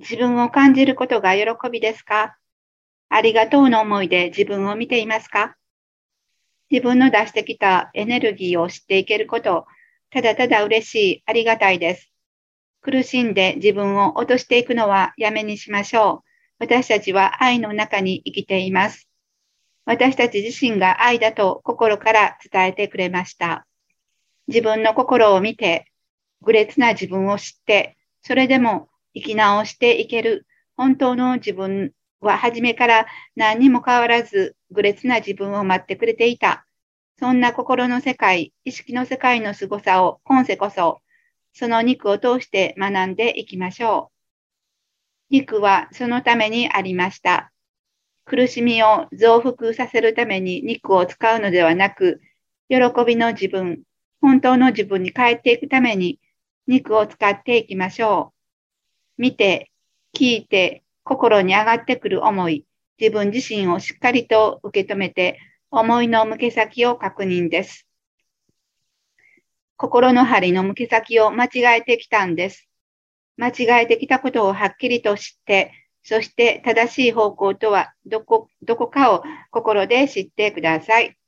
自分を感じることが喜びですか？ありがとうの思いで自分を見ていますか？自分の出してきたエネルギーを知っていけること、ただただ嬉しい、ありがたいです。苦しんで自分を落としていくのはやめにしましょう。私たちは愛の中に生きています。私たち自身が愛だと心から伝えてくれました。自分の心を見て、愚劣な自分を知って、それでも生き直していける本当の自分は初めから何にも変わらず愚劣な自分を待ってくれていた。そんな心の世界、意識の世界の凄さを今世こそ、その肉を通して学んでいきましょう。肉はそのためにありました。苦しみを増幅させるために肉を使うのではなく、喜びの自分、本当の自分に帰っていくために肉を使っていきましょう。見て、聞いて、心に上がってくる思い、自分自身をしっかりと受け止めて、思いの向け先を確認です。心の針の向け先を間違えてきたんです。間違えてきたことをはっきりと知って、そして正しい方向とはどこ、どこかを心で知ってください。